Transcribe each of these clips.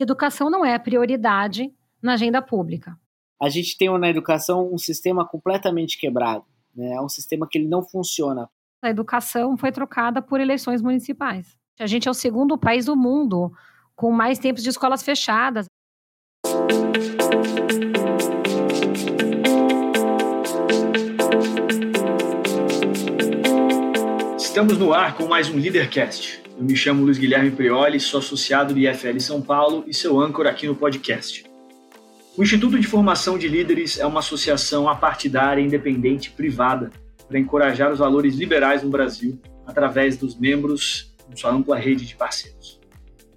Educação não é prioridade na agenda pública. A gente tem na educação um sistema completamente quebrado. Né? É um sistema que ele não funciona. A educação foi trocada por eleições municipais. A gente é o segundo país do mundo com mais tempos de escolas fechadas. Estamos no ar com mais um Leadercast. Eu me chamo Luiz Guilherme Prioli, sou associado do IFL São Paulo e seu âncora aqui no podcast. O Instituto de Formação de Líderes é uma associação apartidária, independente, privada, para encorajar os valores liberais no Brasil através dos membros de sua ampla rede de parceiros.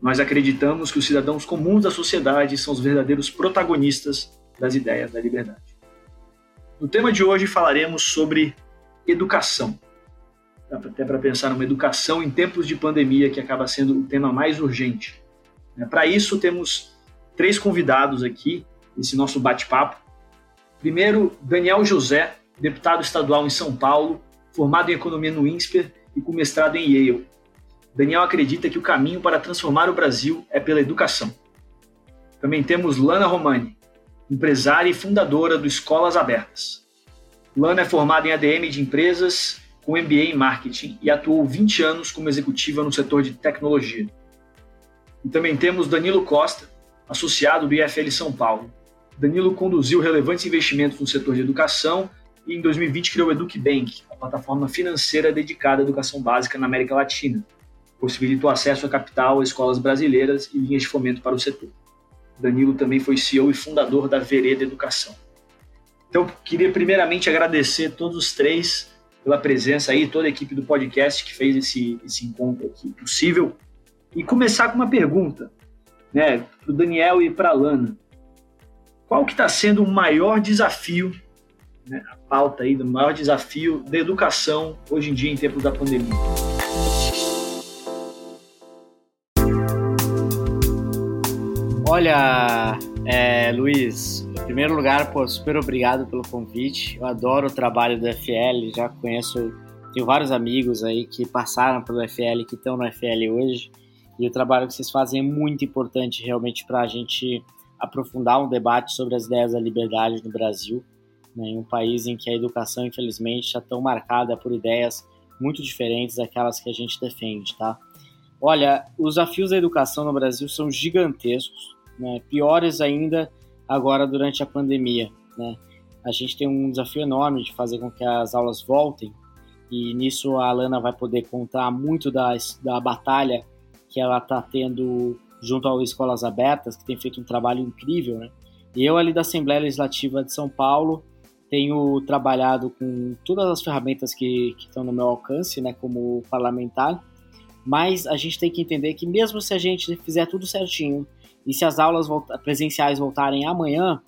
Nós acreditamos que os cidadãos comuns da sociedade são os verdadeiros protagonistas das ideias da liberdade. No tema de hoje falaremos sobre educação até para pensar numa educação em tempos de pandemia, que acaba sendo o tema mais urgente. Né? Para isso, temos três convidados aqui, nesse nosso bate-papo. Primeiro, Daniel José, deputado estadual em São Paulo, formado em economia no INSPER e com mestrado em Yale. Daniel acredita que o caminho para transformar o Brasil é pela educação. Também temos Lana Romani, empresária e fundadora do Escolas Abertas. Lana é formada em ADM de empresas com MBA em marketing e atuou 20 anos como executiva no setor de tecnologia. E também temos Danilo Costa, associado do IFL São Paulo. Danilo conduziu relevantes investimentos no setor de educação e em 2020 criou o EducBank, a plataforma financeira dedicada à educação básica na América Latina. Possibilitou acesso a capital a escolas brasileiras e linhas de fomento para o setor. Danilo também foi CEO e fundador da Vereda Educação. Então, queria primeiramente agradecer todos os três pela presença aí, toda a equipe do podcast que fez esse, esse encontro aqui possível. E começar com uma pergunta, né, para o Daniel e para a Lana. Qual que está sendo o maior desafio, né, a pauta aí do maior desafio da educação hoje em dia em tempos da pandemia? Olha, é, Luiz, em primeiro lugar, pô, super obrigado pelo convite. Eu adoro o trabalho do FL, já conheço, tenho vários amigos aí que passaram pelo FL, que estão no FL hoje. E o trabalho que vocês fazem é muito importante realmente para a gente aprofundar um debate sobre as ideias da liberdade no Brasil, né, em um país em que a educação, infelizmente, está tão marcada por ideias muito diferentes daquelas que a gente defende, tá? Olha, os desafios da educação no Brasil são gigantescos, né, piores ainda agora durante a pandemia. Né? A gente tem um desafio enorme de fazer com que as aulas voltem e nisso a Alana vai poder contar muito da, da batalha que ela está tendo junto às escolas abertas, que tem feito um trabalho incrível. Né? E eu ali da Assembleia Legislativa de São Paulo tenho trabalhado com todas as ferramentas que, que estão no meu alcance, né, como parlamentar, mas a gente tem que entender que mesmo se a gente fizer tudo certinho, e se as aulas presenciais voltarem amanhã,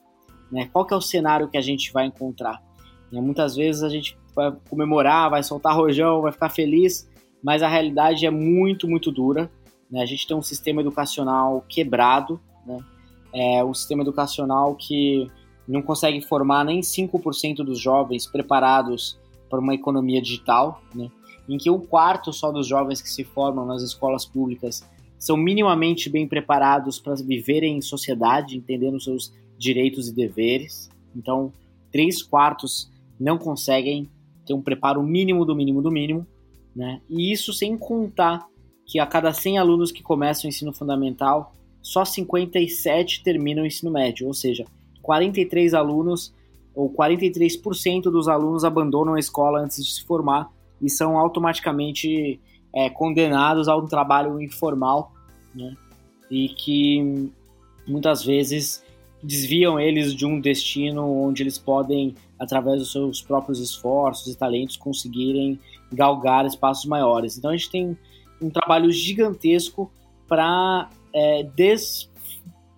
né, qual que é o cenário que a gente vai encontrar? Né, muitas vezes a gente vai comemorar, vai soltar rojão, vai ficar feliz, mas a realidade é muito, muito dura. Né? A gente tem um sistema educacional quebrado, né? é um sistema educacional que não consegue formar nem 5% dos jovens preparados para uma economia digital, né? em que um quarto só dos jovens que se formam nas escolas públicas são minimamente bem preparados para viverem em sociedade, entendendo seus direitos e deveres. Então, três quartos não conseguem ter um preparo mínimo do mínimo do mínimo, né? E isso sem contar que a cada 100 alunos que começam o ensino fundamental, só 57 terminam o ensino médio, ou seja, 43 alunos ou 43% dos alunos abandonam a escola antes de se formar e são automaticamente é, condenados a um trabalho informal né? E que muitas vezes desviam eles de um destino onde eles podem, através dos seus próprios esforços e talentos, conseguirem galgar espaços maiores. Então a gente tem um trabalho gigantesco para é, des,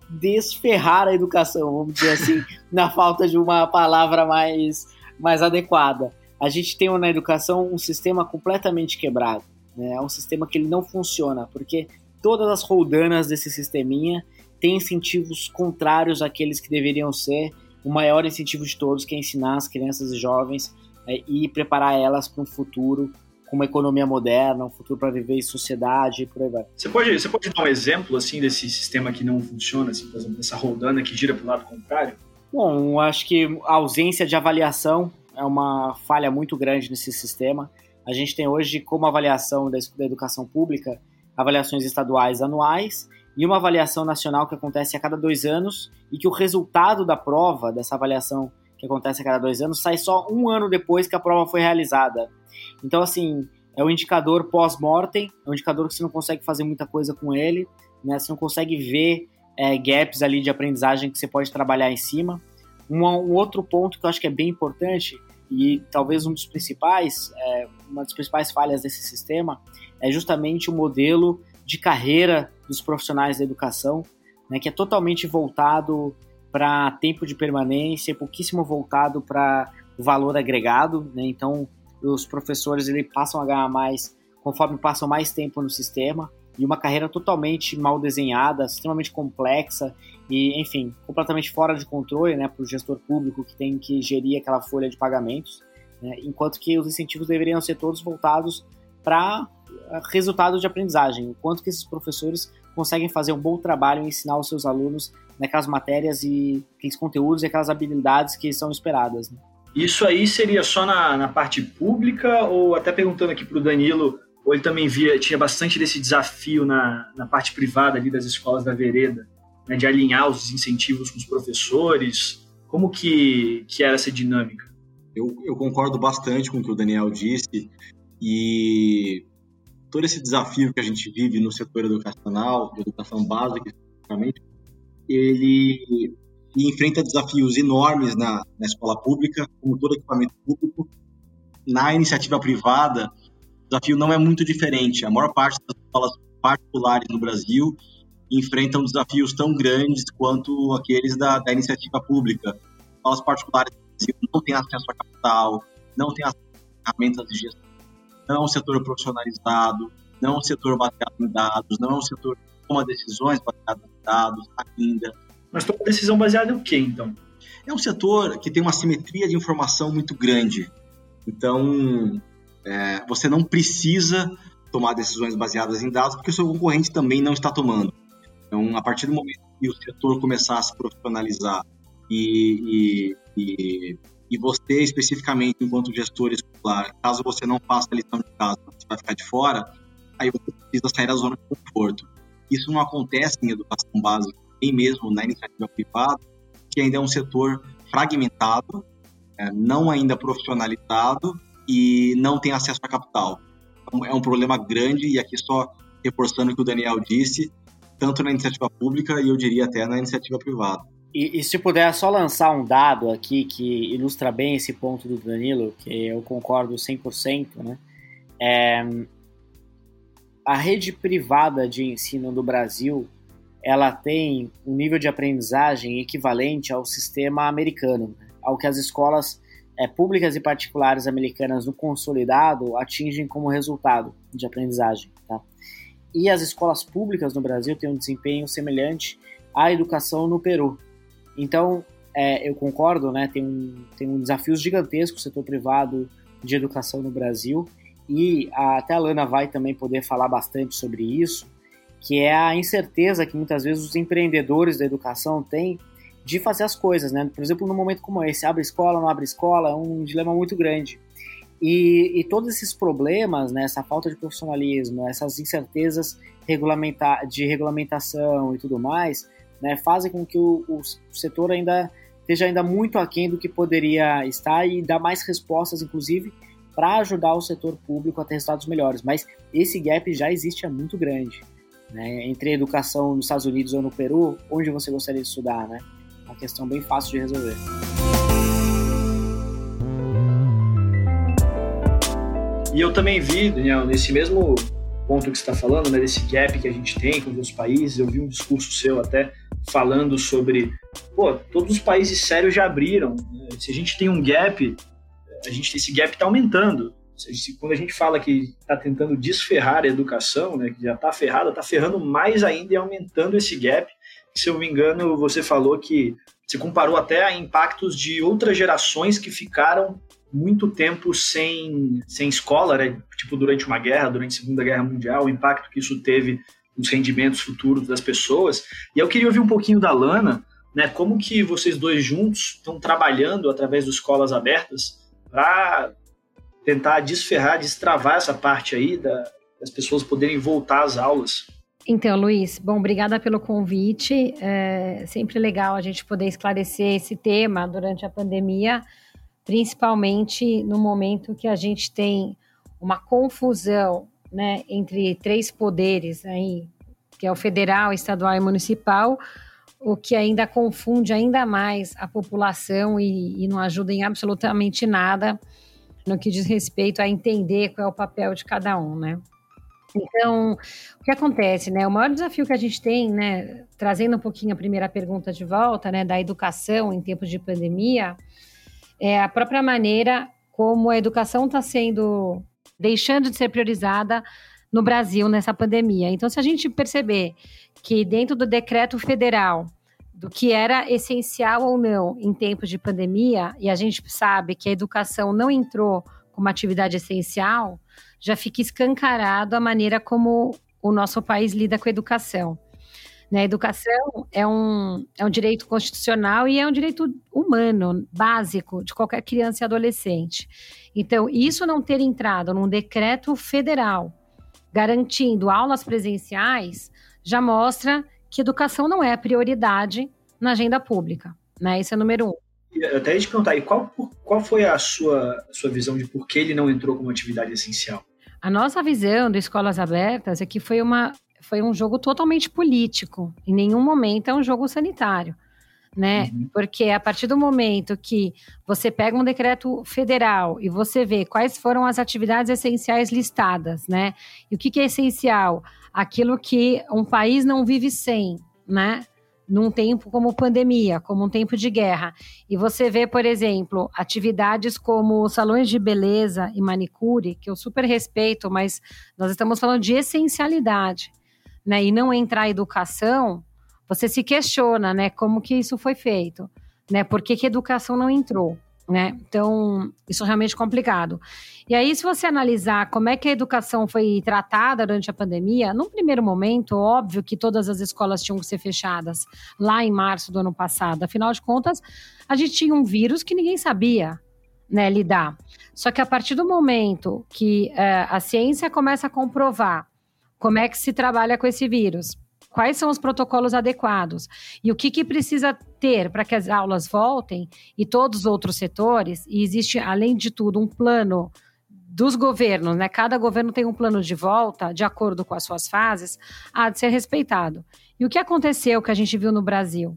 desferrar a educação, vamos dizer assim, na falta de uma palavra mais, mais adequada. A gente tem na educação um sistema completamente quebrado. Né? É um sistema que ele não funciona, porque todas as roldanas desse sisteminha têm incentivos contrários àqueles que deveriam ser. O maior incentivo de todos que é ensinar as crianças e jovens é, e preparar elas para um futuro com uma economia moderna, um futuro para viver em sociedade e por aí vai. Você pode, você pode dar um exemplo assim desse sistema que não funciona, assim, por exemplo, dessa rodana que gira para o lado contrário? Bom, acho que a ausência de avaliação é uma falha muito grande nesse sistema. A gente tem hoje, como avaliação da educação pública, avaliações estaduais anuais e uma avaliação nacional que acontece a cada dois anos e que o resultado da prova, dessa avaliação que acontece a cada dois anos, sai só um ano depois que a prova foi realizada. Então, assim, é um indicador pós-mortem, é um indicador que você não consegue fazer muita coisa com ele, né? Você não consegue ver é, gaps ali de aprendizagem que você pode trabalhar em cima. Um, um, outro ponto que eu acho que é bem importante e talvez um dos principais, é, uma das principais falhas desse sistema é justamente o modelo de carreira dos profissionais da educação, né, que é totalmente voltado para tempo de permanência, pouquíssimo voltado para valor agregado. Né? Então, os professores ele passam a ganhar mais conforme passam mais tempo no sistema e uma carreira totalmente mal desenhada, extremamente complexa e, enfim, completamente fora de controle né, para o gestor público que tem que gerir aquela folha de pagamentos, né, enquanto que os incentivos deveriam ser todos voltados para resultado de aprendizagem, o quanto que esses professores conseguem fazer um bom trabalho em ensinar os seus alunos naquelas matérias e aqueles conteúdos e aquelas habilidades que são esperadas. Né? Isso aí seria só na, na parte pública ou até perguntando aqui para o Danilo, ou ele também via tinha bastante desse desafio na, na parte privada ali das escolas da vereda, né, de alinhar os incentivos com os professores? Como que, que era essa dinâmica? Eu, eu concordo bastante com o que o Daniel disse e todo esse desafio que a gente vive no setor educacional, de educação básica especificamente, ele enfrenta desafios enormes na, na escola pública, como todo equipamento público. Na iniciativa privada, o desafio não é muito diferente. A maior parte das escolas particulares no Brasil enfrentam desafios tão grandes quanto aqueles da, da iniciativa pública. Escolas particulares no Brasil não têm acesso a capital, não têm acesso a ferramentas de gestão não é um setor profissionalizado, não é um setor baseado em dados, não é um setor que toma decisões baseadas em dados ainda. Mas toma decisão baseada em quê, então? É um setor que tem uma simetria de informação muito grande. Então, é, você não precisa tomar decisões baseadas em dados, porque o seu concorrente também não está tomando. Então, a partir do momento que o setor começar a se profissionalizar e, e, e e você especificamente enquanto gestor escolar, caso você não faça a lição de casa, você vai ficar de fora, aí você precisa sair da zona de conforto. Isso não acontece em educação básica, nem mesmo na iniciativa privada, que ainda é um setor fragmentado, é, não ainda profissionalizado e não tem acesso a capital. Então, é um problema grande e aqui só reforçando o que o Daniel disse, tanto na iniciativa pública e eu diria até na iniciativa privada. E, e, se puder só lançar um dado aqui que ilustra bem esse ponto do Danilo, que eu concordo 100%, né? É, a rede privada de ensino do Brasil, ela tem um nível de aprendizagem equivalente ao sistema americano, né? ao que as escolas é, públicas e particulares americanas no consolidado atingem como resultado de aprendizagem. Tá? E as escolas públicas no Brasil têm um desempenho semelhante à educação no Peru. Então, é, eu concordo, né? Tem um, tem um desafio gigantesco o setor privado de educação no Brasil e a, até a Lana vai também poder falar bastante sobre isso, que é a incerteza que muitas vezes os empreendedores da educação têm de fazer as coisas, né? Por exemplo, num momento como esse, abre escola, não abre escola, é um dilema muito grande. E, e todos esses problemas, né, essa falta de profissionalismo, essas incertezas regulamentar, de regulamentação e tudo mais, né, fazem com que o, o setor ainda esteja ainda muito aquém do que poderia estar e dá mais respostas, inclusive, para ajudar o setor público a ter resultados melhores. Mas esse gap já existe é muito grande. Né? Entre educação nos Estados Unidos ou no Peru, onde você gostaria de estudar, né? Uma questão bem fácil de resolver. E eu também vi, Daniel, nesse mesmo ponto que você está falando, né, desse gap que a gente tem com os países, eu vi um discurso seu até falando sobre, pô, todos os países sérios já abriram. Né? Se a gente tem um gap, a gente esse gap está aumentando. Quando a gente fala que está tentando desferrar a educação, né, que já está ferrada, está ferrando mais ainda e aumentando esse gap. Se eu não me engano, você falou que você comparou até a impactos de outras gerações que ficaram muito tempo sem, sem escola, né? tipo durante uma guerra, durante a Segunda Guerra Mundial, o impacto que isso teve nos rendimentos futuros das pessoas. E eu queria ouvir um pouquinho da Lana, né? Como que vocês dois juntos estão trabalhando através das escolas abertas para tentar desferrar, destravar essa parte aí da, das pessoas poderem voltar às aulas? Então, Luiz, bom, obrigada pelo convite. É sempre legal a gente poder esclarecer esse tema durante a pandemia, principalmente no momento que a gente tem uma confusão né, entre três poderes, aí, que é o federal, estadual e municipal, o que ainda confunde ainda mais a população e, e não ajuda em absolutamente nada no que diz respeito a entender qual é o papel de cada um, né? Então, o que acontece, né? O maior desafio que a gente tem, né, trazendo um pouquinho a primeira pergunta de volta, né, da educação em tempos de pandemia, é a própria maneira como a educação está sendo deixando de ser priorizada no Brasil nessa pandemia. Então, se a gente perceber que dentro do decreto federal do que era essencial ou não em tempos de pandemia, e a gente sabe que a educação não entrou como atividade essencial, já fica escancarado a maneira como o nosso país lida com a educação. Né? A educação é um, é um direito constitucional e é um direito humano, básico, de qualquer criança e adolescente. Então, isso não ter entrado num decreto federal garantindo aulas presenciais já mostra que educação não é a prioridade na agenda pública. Né? Isso é número um. Eu até ia te perguntar, e qual, qual foi a sua, a sua visão de por que ele não entrou como atividade essencial? A nossa visão de escolas abertas é que foi, uma, foi um jogo totalmente político. Em nenhum momento é um jogo sanitário. Né? Uhum. Porque a partir do momento que você pega um decreto federal e você vê quais foram as atividades essenciais listadas, né? E o que, que é essencial? Aquilo que um país não vive sem, né? Num tempo como pandemia, como um tempo de guerra. E você vê, por exemplo, atividades como salões de beleza e manicure, que eu super respeito, mas nós estamos falando de essencialidade, né? E não entrar em educação, você se questiona, né? Como que isso foi feito, né? Por que, que a educação não entrou? Né? Então, isso é realmente complicado. E aí, se você analisar como é que a educação foi tratada durante a pandemia, num primeiro momento, óbvio que todas as escolas tinham que ser fechadas lá em março do ano passado. Afinal de contas, a gente tinha um vírus que ninguém sabia né, lidar. Só que a partir do momento que é, a ciência começa a comprovar como é que se trabalha com esse vírus, quais são os protocolos adequados e o que, que precisa ter para que as aulas voltem e todos os outros setores, e existe, além de tudo, um plano dos governos, né? Cada governo tem um plano de volta, de acordo com as suas fases, há de ser respeitado. E o que aconteceu que a gente viu no Brasil?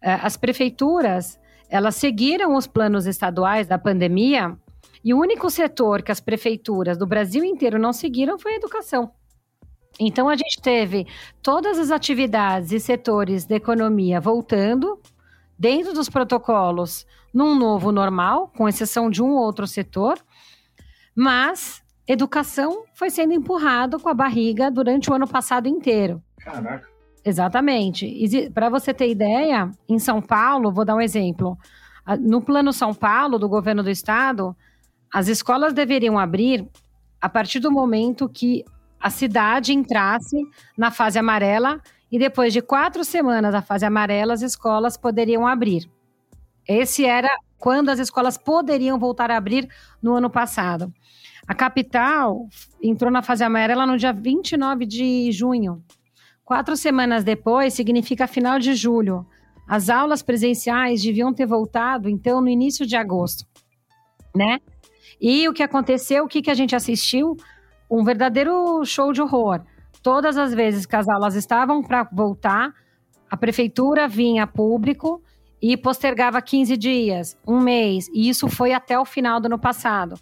Eh, as prefeituras, elas seguiram os planos estaduais da pandemia, e o único setor que as prefeituras do Brasil inteiro não seguiram foi a educação. Então a gente teve todas as atividades e setores da economia voltando dentro dos protocolos num novo normal, com exceção de um outro setor, mas educação foi sendo empurrado com a barriga durante o ano passado inteiro. Caraca. Exatamente. Para você ter ideia, em São Paulo, vou dar um exemplo. No Plano São Paulo, do governo do estado, as escolas deveriam abrir a partir do momento que a cidade entrasse na fase amarela e depois de quatro semanas da fase amarela, as escolas poderiam abrir. Esse era quando as escolas poderiam voltar a abrir no ano passado. A capital entrou na fase amarela no dia 29 de junho. Quatro semanas depois significa final de julho. As aulas presenciais deviam ter voltado, então, no início de agosto, né? E o que aconteceu, o que, que a gente assistiu? Um verdadeiro show de horror. Todas as vezes que as aulas estavam para voltar, a prefeitura vinha a público e postergava 15 dias, um mês, e isso foi até o final do ano passado.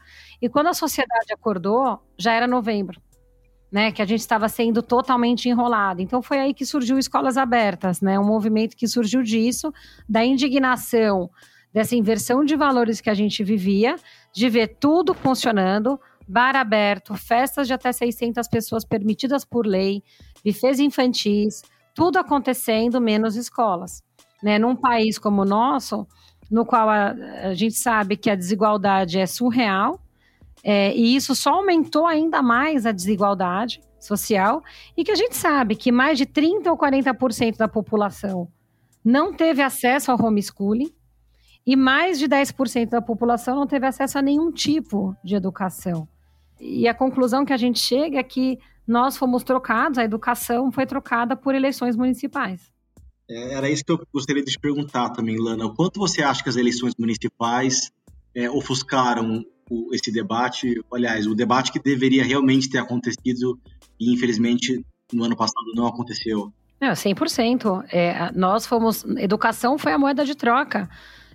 E quando a sociedade acordou, já era novembro, né, que a gente estava sendo totalmente enrolado. Então foi aí que surgiu Escolas Abertas, né, um movimento que surgiu disso, da indignação, dessa inversão de valores que a gente vivia, de ver tudo funcionando, bar aberto, festas de até 600 pessoas permitidas por lei, bufês infantis, tudo acontecendo, menos escolas. Né? Num país como o nosso, no qual a, a gente sabe que a desigualdade é surreal, é, e isso só aumentou ainda mais a desigualdade social, e que a gente sabe que mais de 30% ou 40% da população não teve acesso ao homeschooling, e mais de 10% da população não teve acesso a nenhum tipo de educação. E a conclusão que a gente chega é que nós fomos trocados, a educação foi trocada por eleições municipais. É, era isso que eu gostaria de te perguntar também, Lana. O quanto você acha que as eleições municipais é, ofuscaram o, esse debate? Aliás, o debate que deveria realmente ter acontecido e, infelizmente, no ano passado não aconteceu. Não, 100%. É, nós fomos. Educação foi a moeda de troca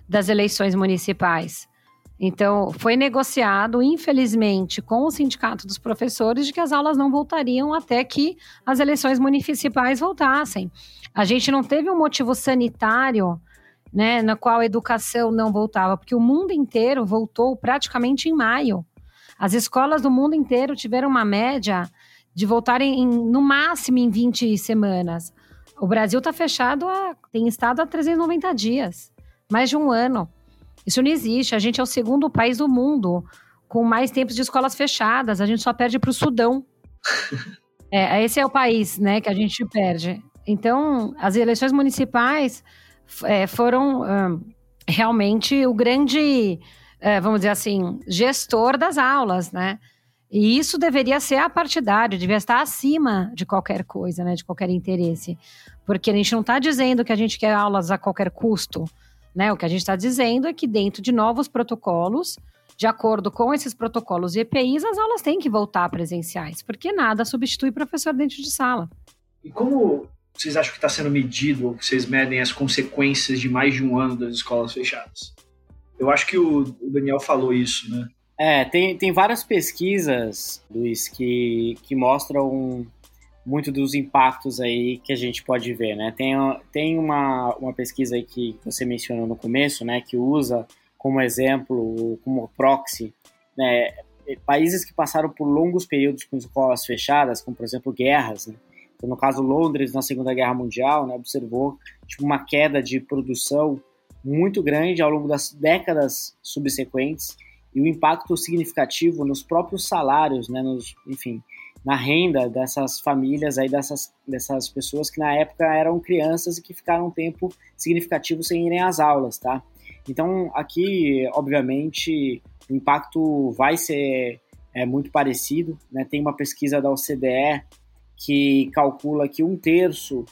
das eleições municipais. Então, foi negociado, infelizmente, com o Sindicato dos Professores, de que as aulas não voltariam até que as eleições municipais voltassem. A gente não teve um motivo sanitário, né, na qual a educação não voltava, porque o mundo inteiro voltou praticamente em maio. As escolas do mundo inteiro tiveram uma média de voltarem em, no máximo em 20 semanas. O Brasil está fechado, a, tem estado há 390 dias, mais de um ano. Isso não existe. A gente é o segundo país do mundo com mais tempos de escolas fechadas. A gente só perde para o Sudão. é, esse é o país, né, que a gente perde. Então, as eleições municipais é, foram um, realmente o grande, é, vamos dizer assim, gestor das aulas, né? E isso deveria ser apartidário, devia estar acima de qualquer coisa, né, de qualquer interesse. Porque a gente não está dizendo que a gente quer aulas a qualquer custo. Né? O que a gente está dizendo é que dentro de novos protocolos, de acordo com esses protocolos e EPIs, as aulas têm que voltar presenciais, porque nada substitui professor dentro de sala. E como vocês acham que está sendo medido, ou que vocês medem as consequências de mais de um ano das escolas fechadas? Eu acho que o Daniel falou isso, né? É, tem, tem várias pesquisas, Luiz, que, que mostram muito dos impactos aí que a gente pode ver, né? Tem, tem uma, uma pesquisa aí que você mencionou no começo, né, que usa como exemplo, como proxy, né, países que passaram por longos períodos com escolas fechadas, como por exemplo guerras, né? Então, no caso Londres na Segunda Guerra Mundial, né, observou tipo, uma queda de produção muito grande ao longo das décadas subsequentes e o impacto significativo nos próprios salários, né, nos, enfim, na renda dessas famílias aí, dessas, dessas pessoas que na época eram crianças e que ficaram um tempo significativo sem irem às aulas, tá? Então, aqui, obviamente, o impacto vai ser é, muito parecido, né? Tem uma pesquisa da OCDE que calcula que um terço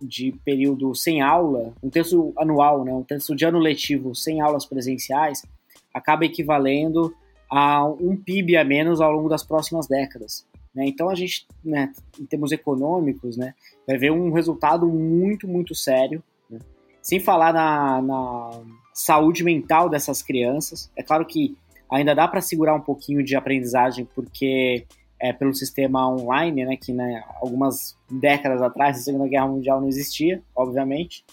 de período sem aula, um terço anual, né? Um terço de ano letivo sem aulas presenciais, acaba equivalendo a um PIB a menos ao longo das próximas décadas. Né? Então a gente, né, em termos econômicos, né, vai ver um resultado muito, muito sério. Né? Sem falar na, na, saúde mental dessas crianças. É claro que ainda dá para segurar um pouquinho de aprendizagem, porque é pelo sistema online, né, que né, algumas décadas atrás, na Segunda Guerra Mundial, não existia, obviamente.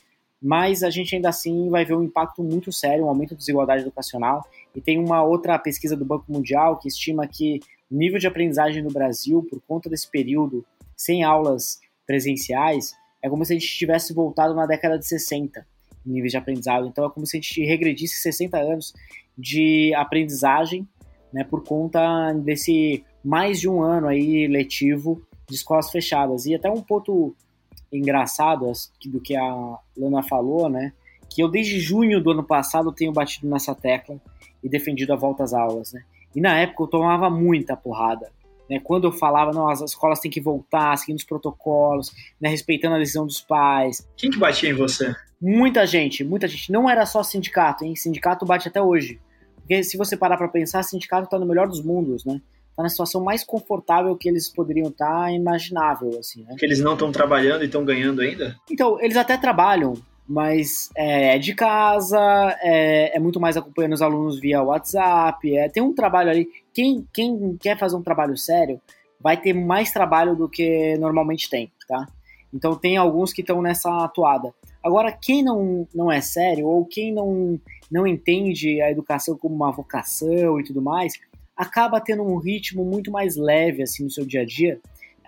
Mas a gente ainda assim vai ver um impacto muito sério, um aumento da desigualdade educacional. E tem uma outra pesquisa do Banco Mundial que estima que o nível de aprendizagem no Brasil, por conta desse período sem aulas presenciais, é como se a gente tivesse voltado na década de 60 em nível de aprendizado. Então é como se a gente regredisse 60 anos de aprendizagem, né, por conta desse mais de um ano aí letivo de escolas fechadas. E até um ponto engraçado do que a Lana falou, né, que eu desde junho do ano passado tenho batido nessa tecla e defendido a volta às aulas, né. E na época eu tomava muita porrada. Né? Quando eu falava, não, as escolas têm que voltar, seguindo os protocolos, né? respeitando a decisão dos pais. Quem que batia em você? Muita gente, muita gente. Não era só sindicato, hein? Sindicato bate até hoje. Porque se você parar para pensar, sindicato está no melhor dos mundos, né? Tá na situação mais confortável que eles poderiam estar, tá, imaginável, assim, né? Que eles não estão trabalhando e estão ganhando ainda? Então, eles até trabalham, mas é, é de casa, é, é, muito mais acompanhando os alunos via WhatsApp, é, tem um trabalho ali. Quem, quem quer fazer um trabalho sério vai ter mais trabalho do que normalmente tem, tá? Então tem alguns que estão nessa atuada. Agora, quem não, não é sério, ou quem não, não entende a educação como uma vocação e tudo mais, acaba tendo um ritmo muito mais leve assim no seu dia a dia.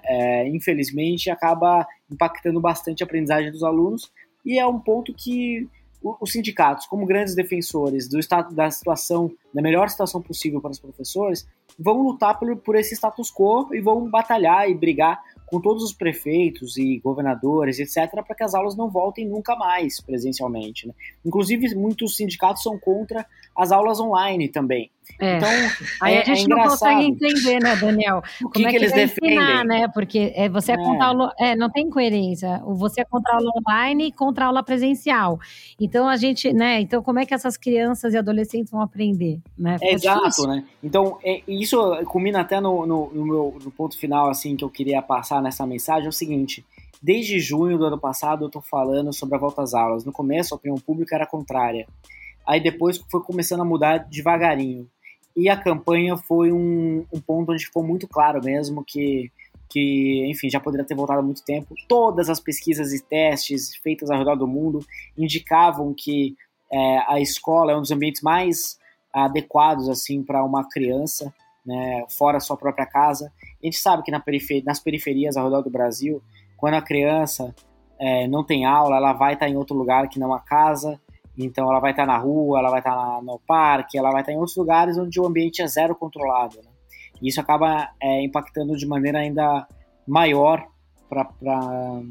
É, infelizmente, acaba impactando bastante a aprendizagem dos alunos, e é um ponto que os sindicatos, como grandes defensores do estado da situação, da melhor situação possível para os professores, vão lutar por, por esse status quo e vão batalhar e brigar com todos os prefeitos e governadores, etc., para que as aulas não voltem nunca mais presencialmente. Né? Inclusive, muitos sindicatos são contra as aulas online também. É. Então, aí é, a gente é não consegue entender, né, Daniel? O que, Como é que, que eles defendem? Ensinar, né? Porque é, você é, contra aula, é, não tem coerência. Você é contra aula online e contra aula presencial. Então a gente, né? Então como é que essas crianças e adolescentes vão aprender, né? É exato, né? Então é, isso culmina até no, no, no meu no ponto final assim que eu queria passar nessa mensagem é o seguinte. Desde junho do ano passado eu estou falando sobre a volta às aulas. No começo a opinião pública era contrária. Aí depois foi começando a mudar devagarinho. E a campanha foi um, um ponto onde ficou muito claro mesmo que, que, enfim, já poderia ter voltado há muito tempo. Todas as pesquisas e testes feitas ao redor do mundo indicavam que é, a escola é um dos ambientes mais adequados assim para uma criança, né, fora sua própria casa. A gente sabe que na periferia, nas periferias ao redor do Brasil, quando a criança é, não tem aula, ela vai estar em outro lugar que não a casa. Então ela vai estar na rua, ela vai estar no parque, ela vai estar em outros lugares onde o ambiente é zero controlado. Né? E isso acaba é, impactando de maneira ainda maior para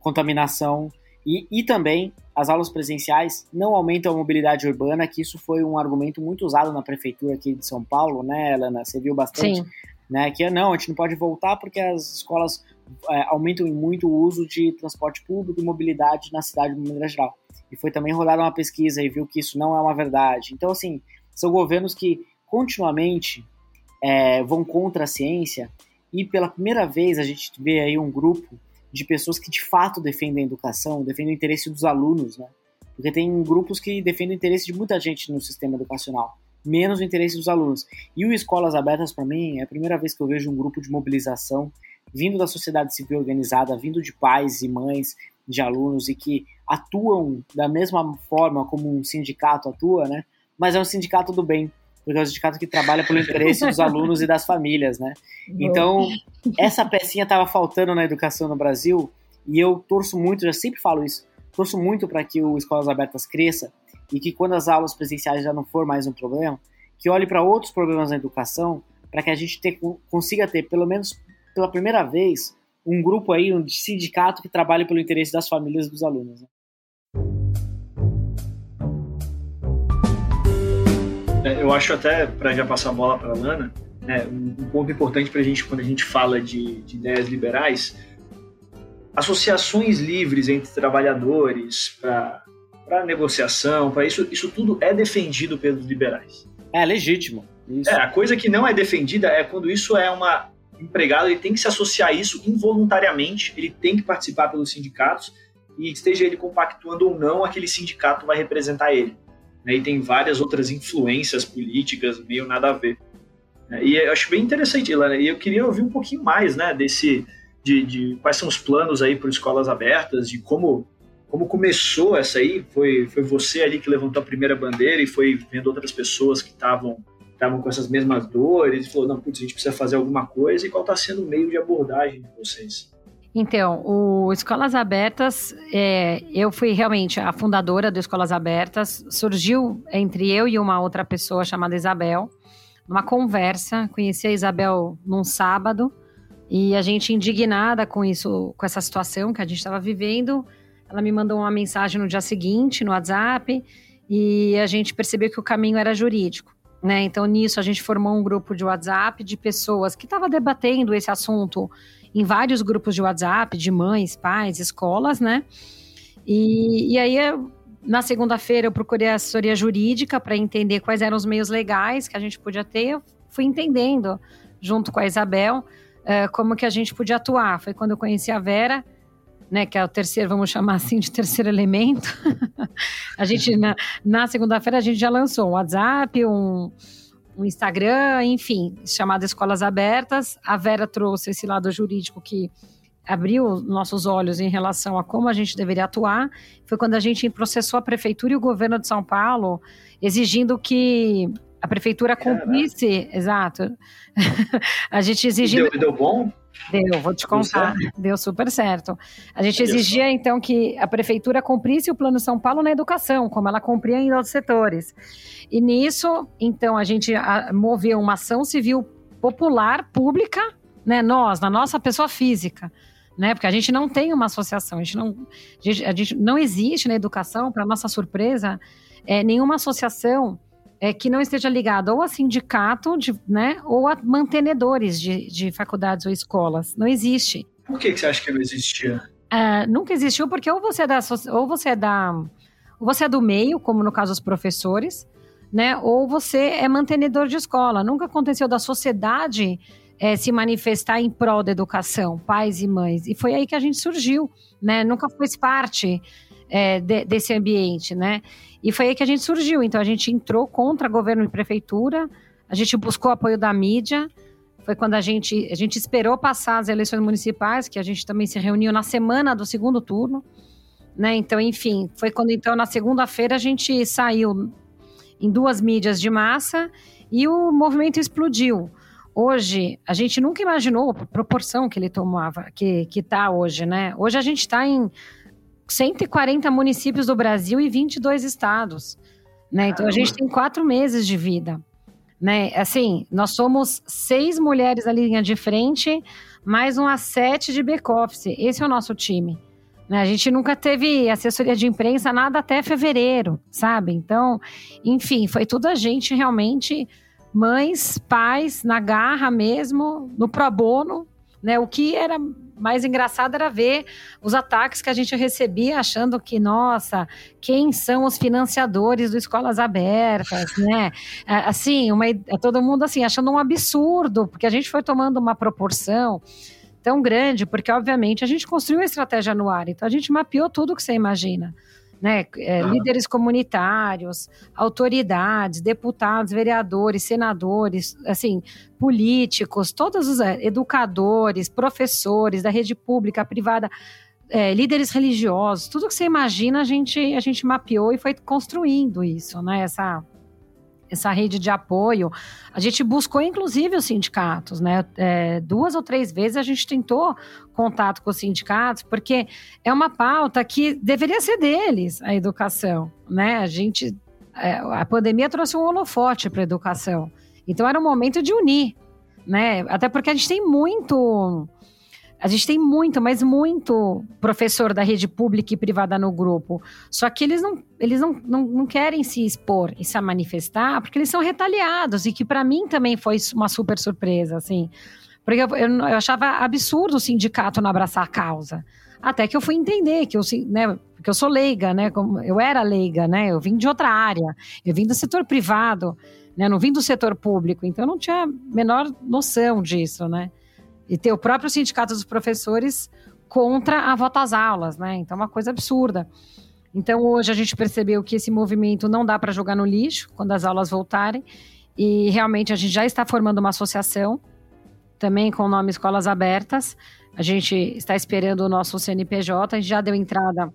contaminação e, e também as aulas presenciais não aumentam a mobilidade urbana, que isso foi um argumento muito usado na prefeitura aqui de São Paulo, né, Helena? Você viu bastante, Sim. né? Que não, a gente não pode voltar porque as escolas é, aumentam muito o uso de transporte público e mobilidade na cidade de maneira geral e foi também rodada uma pesquisa e viu que isso não é uma verdade. Então, assim, são governos que continuamente é, vão contra a ciência e pela primeira vez a gente vê aí um grupo de pessoas que de fato defendem a educação, defendem o interesse dos alunos, né? Porque tem grupos que defendem o interesse de muita gente no sistema educacional, menos o interesse dos alunos. E o Escolas Abertas, para mim, é a primeira vez que eu vejo um grupo de mobilização vindo da sociedade civil organizada, vindo de pais e mães de alunos e que atuam da mesma forma como um sindicato atua, né? Mas é um sindicato do bem, porque é um sindicato que trabalha pelo interesse dos alunos e das famílias, né? Então, essa pecinha estava faltando na educação no Brasil e eu torço muito, já sempre falo isso, torço muito para que o Escolas Abertas cresça e que quando as aulas presenciais já não for mais um problema, que olhe para outros problemas na educação para que a gente consiga ter, pelo menos pela primeira vez, um grupo aí, um sindicato que trabalha pelo interesse das famílias dos alunos. Né? É, eu acho até, para já passar a bola para a Lana, né, um, ponto importante para a gente, quando a gente fala de, de ideias liberais, associações livres entre trabalhadores para negociação, para isso, isso tudo é defendido pelos liberais. É legítimo. Isso. É, a coisa que não é defendida é quando isso é uma empregado ele tem que se associar a isso involuntariamente, ele tem que participar pelos sindicatos e esteja ele compactuando ou não, aquele sindicato vai representar ele. Né? E tem várias outras influências políticas meio nada a ver. Né? E eu acho bem interessante, Ilana, e eu queria ouvir um pouquinho mais né, desse, de, de quais são os planos aí para escolas abertas, de como como começou essa aí? Foi, foi você ali que levantou a primeira bandeira e foi vendo outras pessoas que estavam estavam com essas mesmas dores e falou, não, putz, a gente precisa fazer alguma coisa, e qual está sendo o meio de abordagem de vocês? Então, o Escolas Abertas, é, eu fui realmente a fundadora do Escolas Abertas, surgiu entre eu e uma outra pessoa chamada Isabel, numa conversa, conheci a Isabel num sábado, e a gente indignada com isso, com essa situação que a gente estava vivendo, ela me mandou uma mensagem no dia seguinte, no WhatsApp, e a gente percebeu que o caminho era jurídico. Né? Então, nisso, a gente formou um grupo de WhatsApp de pessoas que estavam debatendo esse assunto em vários grupos de WhatsApp, de mães, pais, escolas, né? E, e aí, na segunda-feira, eu procurei a assessoria jurídica para entender quais eram os meios legais que a gente podia ter. Eu fui entendendo, junto com a Isabel, eh, como que a gente podia atuar. Foi quando eu conheci a Vera né, que é o terceiro, vamos chamar assim, de terceiro elemento. a gente, na, na segunda-feira, a gente já lançou um WhatsApp, um, um Instagram, enfim, chamado Escolas Abertas. A Vera trouxe esse lado jurídico que abriu nossos olhos em relação a como a gente deveria atuar. Foi quando a gente processou a prefeitura e o governo de São Paulo, exigindo que a prefeitura cumprisse, exato. a gente exigindo. E deu, deu bom? Deu, vou te contar. Deu, Deu super certo. A gente exigia, então, que a prefeitura cumprisse o Plano São Paulo na educação, como ela cumpria em outros setores. E nisso, então, a gente moveu uma ação civil popular, pública, né? Nós, na nossa pessoa física. Né? Porque a gente não tem uma associação, a gente não, a gente, a gente não existe na educação, para nossa surpresa, é, nenhuma associação é, que não esteja ligado ou a sindicato, de, né, ou a mantenedores de, de faculdades ou escolas. Não existe. Por que, que você acha que não existia? É, nunca existiu, porque ou você é da, ou você é da, ou você é do meio, como no caso os professores, né, ou você é mantenedor de escola. Nunca aconteceu da sociedade é, se manifestar em prol da educação, pais e mães. E foi aí que a gente surgiu, né? Nunca fez parte é, de, desse ambiente, né? E foi aí que a gente surgiu. Então a gente entrou contra governo e prefeitura, a gente buscou apoio da mídia. Foi quando a gente, a gente esperou passar as eleições municipais, que a gente também se reuniu na semana do segundo turno. Né? Então, enfim, foi quando então na segunda-feira a gente saiu em duas mídias de massa e o movimento explodiu. Hoje, a gente nunca imaginou a proporção que ele tomava, que está hoje, né? Hoje a gente está em 140 municípios do Brasil e 22 estados. Né? Então a gente tem quatro meses de vida. Né? Assim, nós somos seis mulheres na linha de frente, mais um a sete de back-office. Esse é o nosso time. Né? A gente nunca teve assessoria de imprensa nada até fevereiro, sabe? Então, enfim, foi tudo a gente realmente, mães, pais, na garra mesmo, no pro bono, né? O que era mais engraçado era ver os ataques que a gente recebia, achando que, nossa, quem são os financiadores do Escolas Abertas, né? É, assim, uma, todo mundo assim, achando um absurdo, porque a gente foi tomando uma proporção tão grande, porque obviamente a gente construiu a estratégia no ar, então a gente mapeou tudo que você imagina né? É, líderes comunitários, autoridades, deputados, vereadores, senadores, assim, políticos, todos os é, educadores, professores da rede pública, privada, é, líderes religiosos, tudo que você imagina, a gente, a gente mapeou e foi construindo isso, né? Essa, essa rede de apoio. A gente buscou, inclusive, os sindicatos, né? É, duas ou três vezes a gente tentou contato com os sindicatos, porque é uma pauta que deveria ser deles, a educação, né? A gente, é, a pandemia trouxe um holofote para a educação. Então era um momento de unir, né? Até porque a gente tem muito a gente tem muito, mas muito professor da rede pública e privada no grupo. Só que eles não, eles não, não, não querem se expor e se manifestar porque eles são retaliados. E que para mim também foi uma super surpresa, assim. Porque eu, eu, eu, achava absurdo o sindicato não abraçar a causa. Até que eu fui entender que eu, né, porque eu sou leiga, né? Como eu era leiga, né? Eu vim de outra área. Eu vim do setor privado, né? Não vim do setor público. Então eu não tinha a menor noção disso, né? E ter o próprio sindicato dos professores contra a volta às aulas, né? Então, é uma coisa absurda. Então, hoje a gente percebeu que esse movimento não dá para jogar no lixo quando as aulas voltarem, e realmente a gente já está formando uma associação, também com o nome Escolas Abertas. A gente está esperando o nosso CNPJ, a gente já deu entrada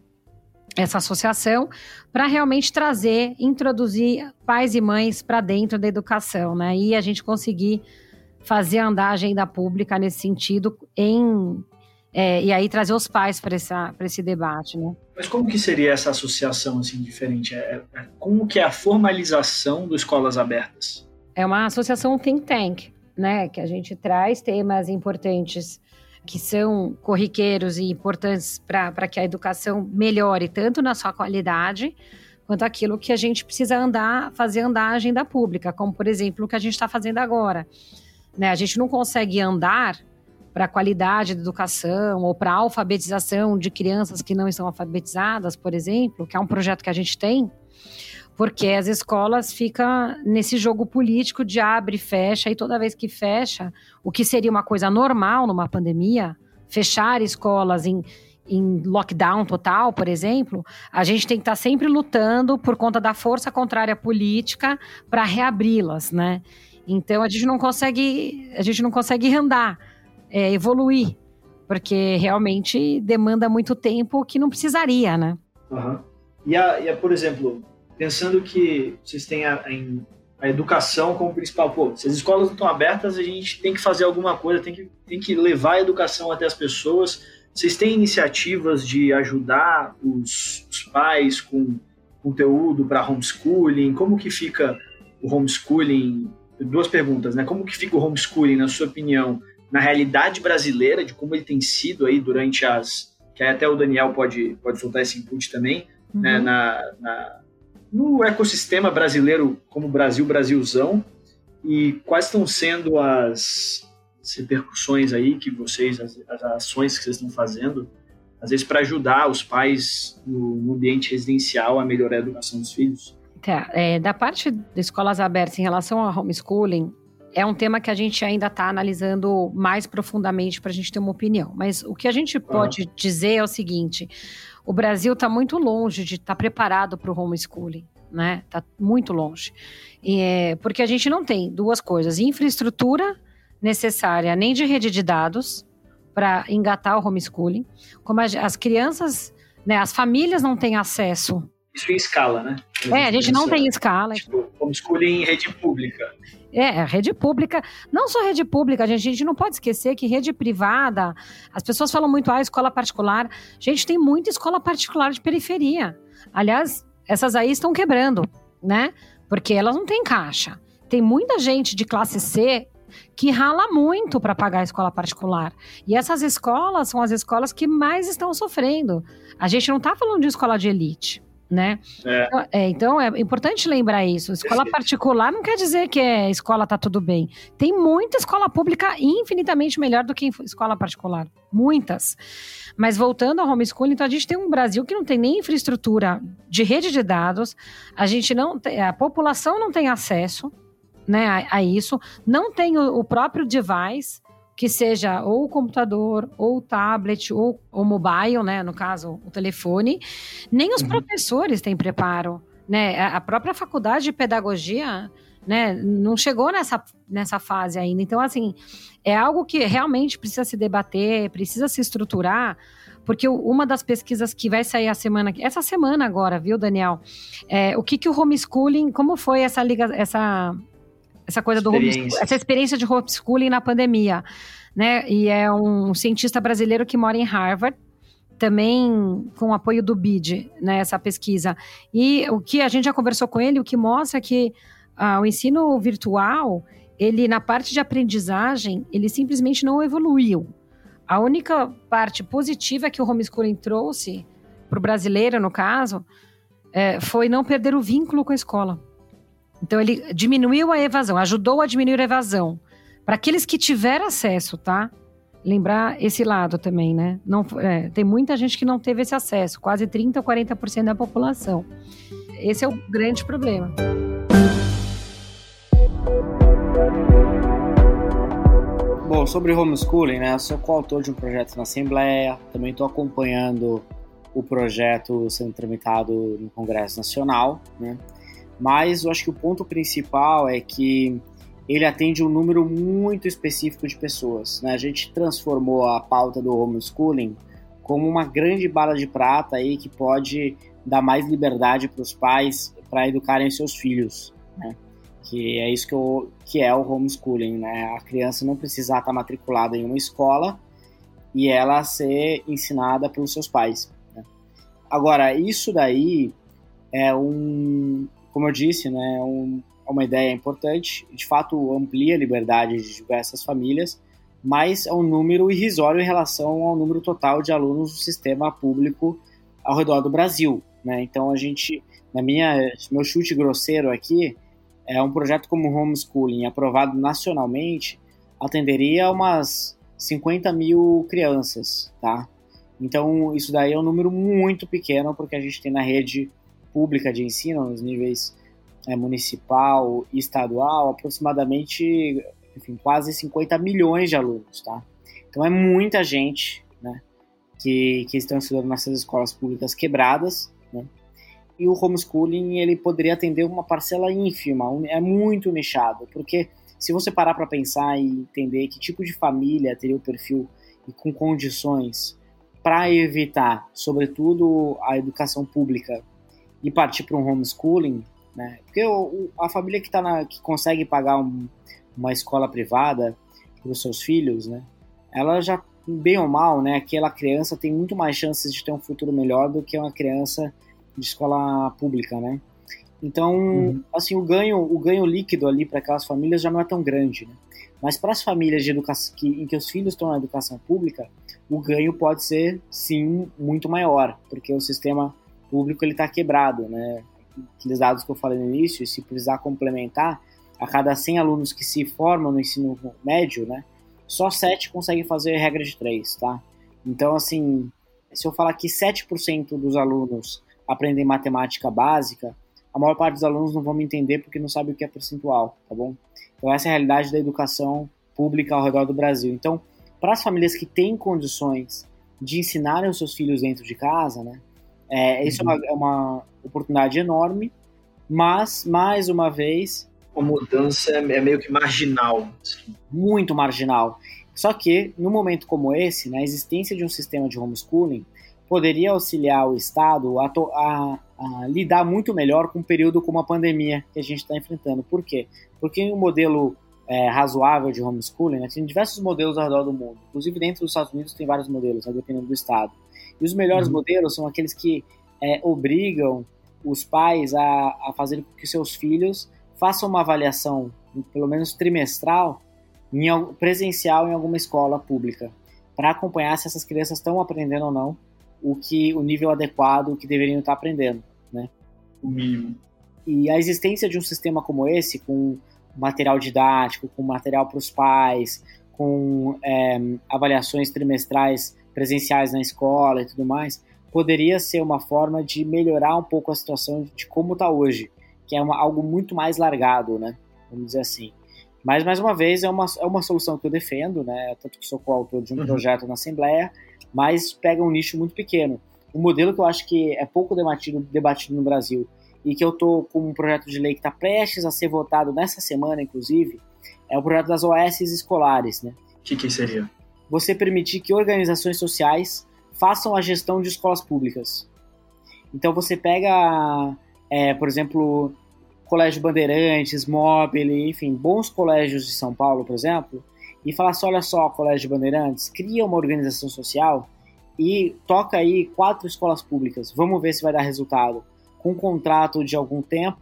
essa associação para realmente trazer, introduzir pais e mães para dentro da educação, né? E a gente conseguir fazer andar a agenda pública nesse sentido em é, e aí trazer os pais para esse debate, né? Mas como que seria essa associação assim diferente? É, é, como que é a formalização do Escolas Abertas? É uma associação think tank, né? Que a gente traz temas importantes que são corriqueiros e importantes para que a educação melhore tanto na sua qualidade quanto aquilo que a gente precisa andar, fazer andar a agenda pública, como por exemplo o que a gente está fazendo agora né? A gente não consegue andar para a qualidade da educação ou para a alfabetização de crianças que não estão alfabetizadas, por exemplo, que é um projeto que a gente tem, porque as escolas ficam nesse jogo político de abre e fecha, e toda vez que fecha, o que seria uma coisa normal numa pandemia, fechar escolas em, em lockdown total, por exemplo, a gente tem que estar tá sempre lutando por conta da força contrária política para reabri-las, né? Então a gente não consegue, a gente não consegue andar, é, evoluir, porque realmente demanda muito tempo que não precisaria, né? Uhum. E, a, e a, por exemplo, pensando que vocês têm a, a educação como principal. Pô, se as escolas não estão abertas, a gente tem que fazer alguma coisa, tem que, tem que levar a educação até as pessoas. Vocês têm iniciativas de ajudar os, os pais com conteúdo para homeschooling? Como que fica o homeschooling? Duas perguntas, né? Como que fica o homeschooling, na sua opinião, na realidade brasileira, de como ele tem sido aí durante as... Que até o Daniel pode, pode soltar esse input também, né? uhum. né? Na, na, no ecossistema brasileiro como Brasil, Brasilzão, e quais estão sendo as, as repercussões aí que vocês, as, as, ações que vocês estão fazendo, às vezes para ajudar os pais no, no, ambiente residencial a melhorar a educação dos filhos? Tá, é, da parte de escolas abertas em relação ao homeschooling, é um tema que a gente ainda está analisando mais profundamente para a gente ter uma opinião. Mas o que a gente pode ah. dizer é o seguinte: o Brasil está muito longe de estar tá preparado para o homeschooling. Né? Tá muito longe. E, é, porque a gente não tem duas coisas: infraestrutura necessária, nem de rede de dados para engatar o homeschooling, como as, as crianças, né, as famílias não têm acesso isso em escala, né? É, a gente não tem escala. Tipo, homeschooling em rede pública. É, rede pública, não só rede pública, a gente, a gente não pode esquecer que rede privada, as pessoas falam muito, ah, escola particular. Gente, tem muita escola particular de periferia. Aliás, essas aí estão quebrando, né? Porque elas não têm caixa. Tem muita gente de classe C que rala muito para pagar a escola particular. E essas escolas são as escolas que mais estão sofrendo. A gente não está falando de escola de elite né? É. Então, é, então é importante lembrar isso. Escola particular não quer dizer que a escola tá tudo bem. Tem muita escola pública infinitamente melhor do que escola particular. Muitas. Mas voltando ao homeschooling, então a gente tem um Brasil que não tem nem infraestrutura de rede de dados, a gente não tem, a população não tem acesso né, a, a isso, não tem o, o próprio device que seja ou o computador, ou o tablet, ou o mobile, né, no caso, o telefone, nem os uhum. professores têm preparo, né? A própria faculdade de pedagogia, né, não chegou nessa, nessa fase ainda. Então, assim, é algo que realmente precisa se debater, precisa se estruturar, porque uma das pesquisas que vai sair a semana, essa semana agora, viu, Daniel? É, o que, que o homeschooling, como foi essa liga, essa essa coisa do experiência. essa experiência de homeschooling na pandemia, né? E é um cientista brasileiro que mora em Harvard, também com o apoio do BID, né, essa pesquisa. E o que a gente já conversou com ele, o que mostra que ah, o ensino virtual, ele na parte de aprendizagem, ele simplesmente não evoluiu. A única parte positiva que o homeschooling trouxe para o brasileiro, no caso, é, foi não perder o vínculo com a escola. Então ele diminuiu a evasão, ajudou a diminuir a evasão. Para aqueles que tiveram acesso, tá? Lembrar esse lado também, né? Não, é, tem muita gente que não teve esse acesso, quase 30 ou 40% da população. Esse é o grande problema. Bom, sobre homeschooling, né? Eu sou coautor de um projeto na Assembleia, também estou acompanhando o projeto sendo tramitado no Congresso Nacional, né? Mas eu acho que o ponto principal é que ele atende um número muito específico de pessoas. Né? A gente transformou a pauta do homeschooling como uma grande bala de prata aí que pode dar mais liberdade para os pais para educarem seus filhos, né? Que é isso que, eu, que é o homeschooling, né? A criança não precisar estar matriculada em uma escola e ela ser ensinada pelos seus pais. Né? Agora, isso daí é um, como eu disse, né, um, é uma ideia importante, de fato amplia a liberdade de diversas famílias, mas é um número irrisório em relação ao número total de alunos do sistema público ao redor do Brasil. Né? Então a gente, na minha, meu chute grosseiro aqui, é um projeto como o homeschooling aprovado nacionalmente atenderia umas 50 mil crianças, tá? Então isso daí é um número muito pequeno porque a gente tem na rede pública de ensino, nos níveis é, municipal e estadual, aproximadamente, enfim, quase 50 milhões de alunos, tá? Então é muita gente, né, que, que estão estudando nessas escolas públicas quebradas, né? E o homeschooling, ele poderia atender uma parcela ínfima, é muito nichado, porque se você parar para pensar e entender que tipo de família teria o perfil e com condições para evitar, sobretudo, a educação pública e partir para um homeschooling, né? Porque o, a família que, tá na, que consegue pagar um, uma escola privada para os seus filhos, né? Ela já, bem ou mal, né? Aquela criança tem muito mais chances de ter um futuro melhor do que uma criança de escola pública, né? Então, uhum. assim, o ganho, o ganho líquido ali para aquelas famílias já não é tão grande, né? Mas para as famílias de educação que, em que os filhos estão na educação pública, o ganho pode ser sim muito maior, porque o sistema público ele está quebrado, né? Aqueles dados que eu falei no início, se precisar complementar, a cada 100 alunos que se formam no ensino médio, né, só 7 conseguem fazer regra de 3, tá? Então, assim, se eu falar que 7% dos alunos aprendem matemática básica, a maior parte dos alunos não vão me entender porque não sabe o que é percentual, tá bom? Então, essa é a realidade da educação pública ao redor do Brasil. Então, para as famílias que têm condições de ensinarem os seus filhos dentro de casa, né, é, isso é, uma, é uma oportunidade enorme, mas, mais uma vez, a mudança é meio que marginal. Assim. Muito marginal. Só que, num momento como esse, na existência de um sistema de homeschooling, poderia auxiliar o Estado a, a, a lidar muito melhor com um período como a pandemia que a gente está enfrentando. Por quê? Porque em um modelo é, razoável de homeschooling, né, tem diversos modelos ao redor do mundo. Inclusive, dentro dos Estados Unidos tem vários modelos, né, dependendo do Estado. E os melhores uhum. modelos são aqueles que é, obrigam os pais a, a fazer com que seus filhos façam uma avaliação, pelo menos trimestral, em, presencial em alguma escola pública, para acompanhar se essas crianças estão aprendendo ou não o que o nível adequado que deveriam estar aprendendo, né? O mínimo. E a existência de um sistema como esse, com material didático, com material para os pais, com é, avaliações trimestrais presenciais na escola e tudo mais, poderia ser uma forma de melhorar um pouco a situação de como está hoje, que é uma, algo muito mais largado, né? Vamos dizer assim. Mas, mais uma vez, é uma, é uma solução que eu defendo, né? Tanto que sou coautor de um uhum. projeto na Assembleia, mas pega um nicho muito pequeno. Um modelo que eu acho que é pouco debatido, debatido no Brasil e que eu estou com um projeto de lei que está prestes a ser votado nessa semana, inclusive, é o projeto das OS escolares, né? O que, que seria? Você permitir que organizações sociais façam a gestão de escolas públicas. Então você pega é, por exemplo, Colégio Bandeirantes, Mobile, enfim, bons colégios de São Paulo, por exemplo, e falar assim, olha só, Colégio Bandeirantes, cria uma organização social e toca aí quatro escolas públicas, vamos ver se vai dar resultado. Com um contrato de algum tempo,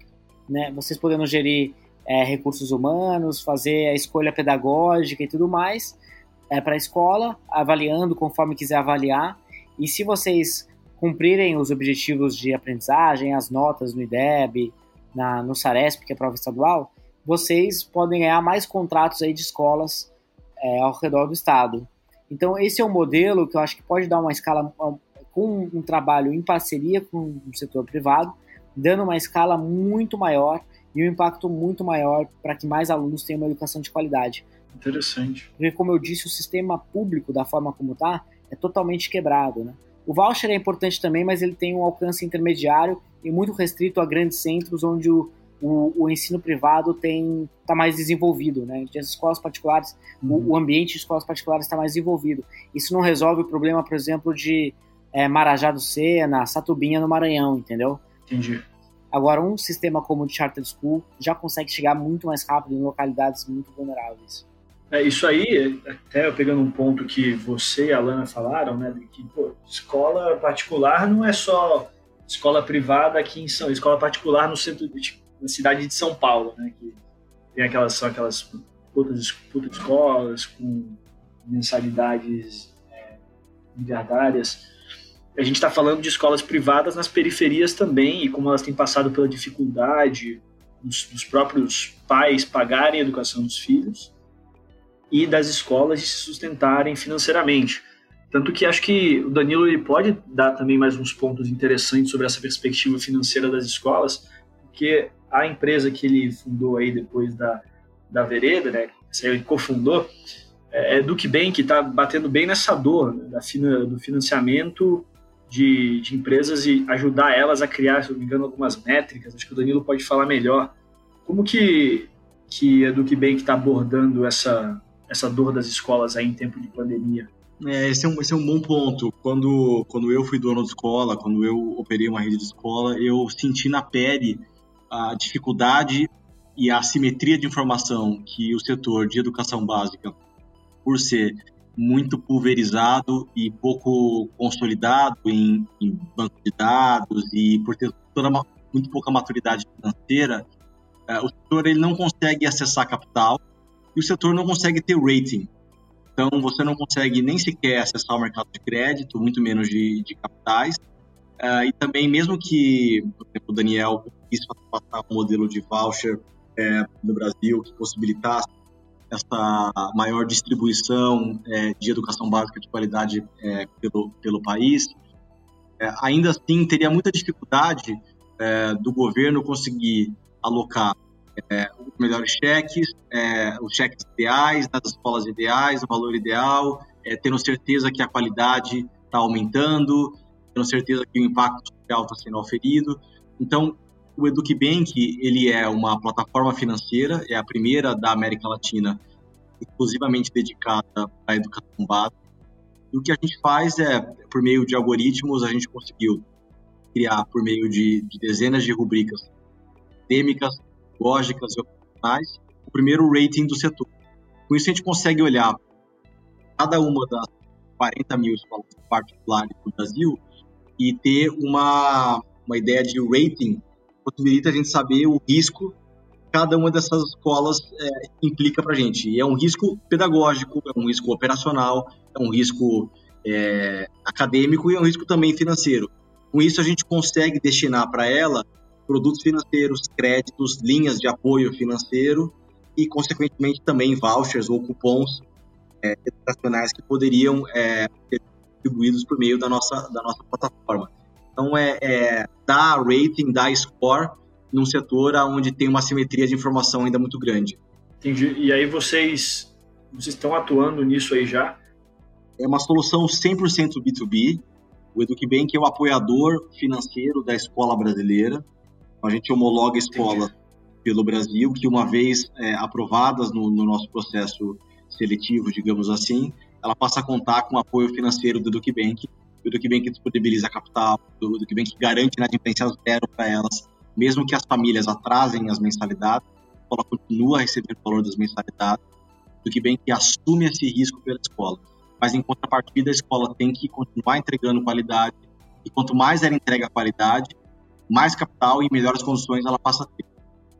né, vocês podendo gerir é, recursos humanos, fazer a escolha pedagógica e tudo mais é, para a escola, avaliando conforme quiser avaliar, e se vocês cumprirem os objetivos de aprendizagem, as notas no IDEB, na, no SARESP, que é a prova estadual, vocês podem ganhar mais contratos aí de escolas é, ao redor do estado. Então, esse é um modelo que eu acho que pode dar uma escala, com um trabalho em parceria com o setor privado, dando uma escala muito maior e um impacto muito maior para que mais alunos tenham uma educação de qualidade. Interessante. Porque, como eu disse, o sistema público, da forma como está, é totalmente quebrado, né? O voucher é importante também, mas ele tem um alcance intermediário e muito restrito a grandes centros onde o, o, o ensino privado tem está mais desenvolvido, né? As escolas particulares, uhum. o, o, ambiente de escolas particulares está mais desenvolvido. Isso não resolve o problema, por exemplo, de é, Marajá do Sena, Satubinha no Maranhão, entendeu? Entendi. Agora, um sistema como o de Charter School já consegue chegar muito mais rápido em localidades muito vulneráveis. É, isso aí, até pegando um ponto que você e a Lana falaram, né, que pô, escola particular não é só escola privada aqui em São, escola particular no centro de, na cidade de São Paulo, né, que tem aquelas só aquelas putas, putas escolas com mensalidades é, miliardárias. A gente está falando de escolas privadas nas periferias também e como elas têm passado pela dificuldade dos, dos próprios pais pagarem a educação dos filhos e das escolas se sustentarem financeiramente. Tanto que acho que o Danilo ele pode dar também mais uns pontos interessantes sobre essa perspectiva financeira das escolas, porque a empresa que ele fundou aí depois da, da Vereda, né, ele cofundou, é, é Duke Bank, que está batendo bem nessa dor né, da, do financiamento de, de, empresas e ajudar elas a criar, se não me engano, algumas métricas. Acho que o Danilo pode falar melhor. Como que, que a Duke Bank está abordando essa, essa dor das escolas aí em tempo de pandemia? É, esse, é um, esse é um bom ponto. Quando, quando eu fui dono de escola, quando eu operei uma rede de escola, eu senti na pele a dificuldade e a assimetria de informação que o setor de educação básica, por ser muito pulverizado e pouco consolidado em, em banco de dados e por ter toda uma, muito pouca maturidade financeira, é, o setor ele não consegue acessar capital e o setor não consegue ter rating. Então, você não consegue nem sequer acessar o mercado de crédito, muito menos de, de capitais. Uh, e também, mesmo que, por exemplo, o Daniel quis passar um modelo de voucher é, no Brasil que possibilitasse essa maior distribuição é, de educação básica de qualidade é, pelo, pelo país, ainda assim teria muita dificuldade do governo conseguir alocar é, os melhores cheques, os cheques ideais, nas escolas ideais, o valor ideal, tendo certeza que a qualidade está aumentando, tendo certeza que o impacto social está sendo oferido. Então, o EducBank, ele é uma plataforma financeira, é a primeira da América Latina exclusivamente dedicada à educação básica. E o que a gente faz é, por meio de algoritmos, a gente conseguiu criar, por meio de, de dezenas de rubricas acadêmicas, lógicas e operacionais, o primeiro rating do setor. Com isso, a gente consegue olhar cada uma das 40 mil escolas particulares do Brasil e ter uma, uma ideia de rating possibilita a gente saber o risco que cada uma dessas escolas é, implica para a gente. E é um risco pedagógico, é um risco operacional, é um risco é, acadêmico e é um risco também financeiro. Com isso, a gente consegue destinar para ela produtos financeiros, créditos, linhas de apoio financeiro e, consequentemente, também vouchers ou cupons é, educacionais que poderiam é, ser distribuídos por meio da nossa, da nossa plataforma. Então, é, é dar rating, dar score num setor onde tem uma simetria de informação ainda muito grande. Entendi. E aí vocês, vocês estão atuando nisso aí já? É uma solução 100% B2B. O EducBank é o apoiador financeiro da escola brasileira. A gente homologa escolas pelo Brasil que, uma vez é, aprovadas no, no nosso processo seletivo, digamos assim, ela passa a contar com o apoio financeiro do EducBank o DucBank disponibiliza capital, o DucBank garante inadimplência zero para elas, mesmo que as famílias atrasem as mensalidades, a escola continua a receber o valor das mensalidades, o DucBank assume esse risco pela escola. Mas, em contrapartida, a escola tem que continuar entregando qualidade, e quanto mais ela entrega qualidade, mais capital e melhores condições ela passa a ter.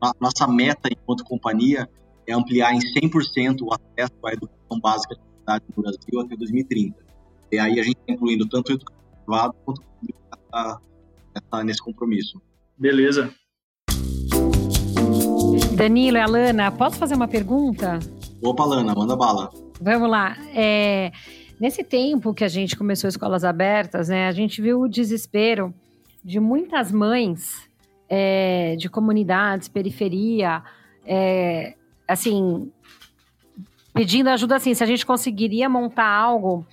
A nossa meta, enquanto companhia, é ampliar em 100% o acesso à educação básica de qualidade no Brasil até 2030. E aí a gente está incluindo tanto o educador privado quanto o público nesse compromisso. Beleza. Danilo e Alana, posso fazer uma pergunta? Opa, Alana, manda bala. Vamos lá. É, nesse tempo que a gente começou escolas abertas, né, a gente viu o desespero de muitas mães é, de comunidades, periferia, é, assim, pedindo ajuda assim, se a gente conseguiria montar algo